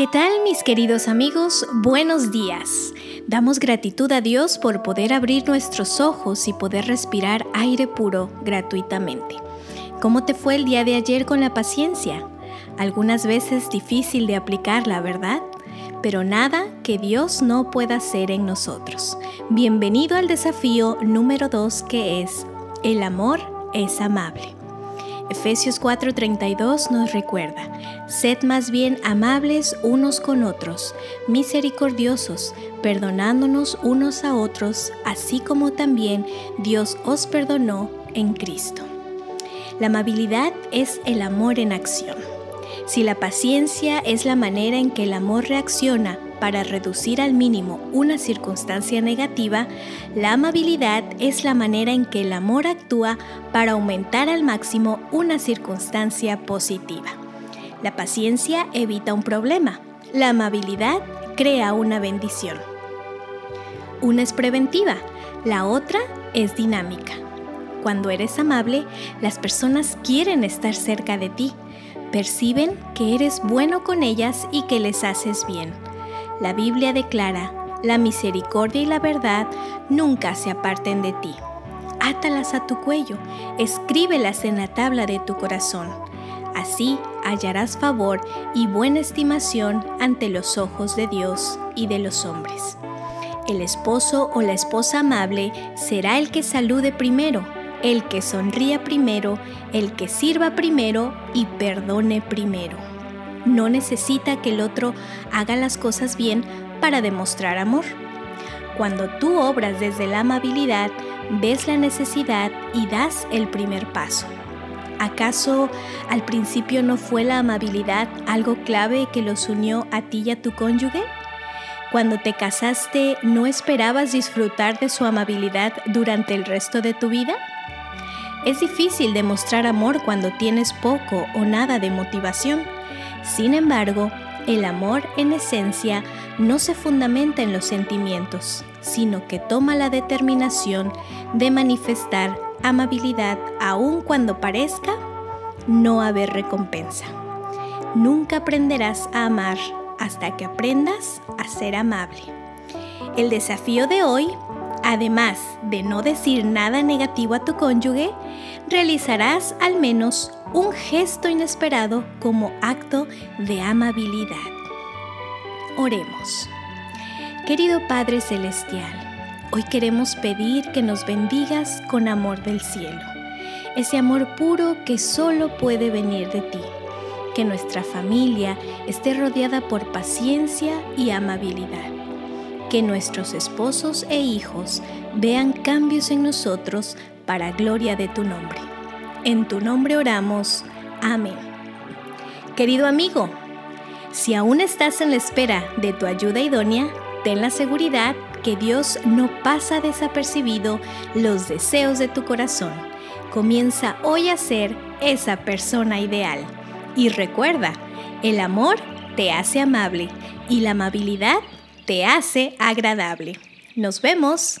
¿Qué tal mis queridos amigos? Buenos días. Damos gratitud a Dios por poder abrir nuestros ojos y poder respirar aire puro gratuitamente. ¿Cómo te fue el día de ayer con la paciencia? Algunas veces difícil de aplicarla, ¿verdad? Pero nada que Dios no pueda hacer en nosotros. Bienvenido al desafío número 2 que es, el amor es amable. Efesios 4:32 nos recuerda, sed más bien amables unos con otros, misericordiosos, perdonándonos unos a otros, así como también Dios os perdonó en Cristo. La amabilidad es el amor en acción. Si la paciencia es la manera en que el amor reacciona para reducir al mínimo una circunstancia negativa, la amabilidad es la manera en que el amor actúa para aumentar al máximo una circunstancia positiva. La paciencia evita un problema, la amabilidad crea una bendición. Una es preventiva, la otra es dinámica. Cuando eres amable, las personas quieren estar cerca de ti, perciben que eres bueno con ellas y que les haces bien la Biblia declara, la misericordia y la verdad nunca se aparten de ti. Átalas a tu cuello, escríbelas en la tabla de tu corazón. Así hallarás favor y buena estimación ante los ojos de Dios y de los hombres. El esposo o la esposa amable será el que salude primero, el que sonría primero, el que sirva primero y perdone primero no necesita que el otro haga las cosas bien para demostrar amor. Cuando tú obras desde la amabilidad, ves la necesidad y das el primer paso. ¿Acaso al principio no fue la amabilidad algo clave que los unió a ti y a tu cónyuge? Cuando te casaste, ¿no esperabas disfrutar de su amabilidad durante el resto de tu vida? Es difícil demostrar amor cuando tienes poco o nada de motivación sin embargo, el amor en esencia no se fundamenta en los sentimientos, sino que toma la determinación de manifestar amabilidad aun cuando parezca no haber recompensa. Nunca aprenderás a amar hasta que aprendas a ser amable. El desafío de hoy Además de no decir nada negativo a tu cónyuge, realizarás al menos un gesto inesperado como acto de amabilidad. Oremos. Querido Padre Celestial, hoy queremos pedir que nos bendigas con amor del cielo, ese amor puro que solo puede venir de ti, que nuestra familia esté rodeada por paciencia y amabilidad que nuestros esposos e hijos vean cambios en nosotros para gloria de tu nombre. En tu nombre oramos. Amén. Querido amigo, si aún estás en la espera de tu ayuda idónea, ten la seguridad que Dios no pasa desapercibido los deseos de tu corazón. Comienza hoy a ser esa persona ideal. Y recuerda, el amor te hace amable y la amabilidad te hace agradable. Nos vemos.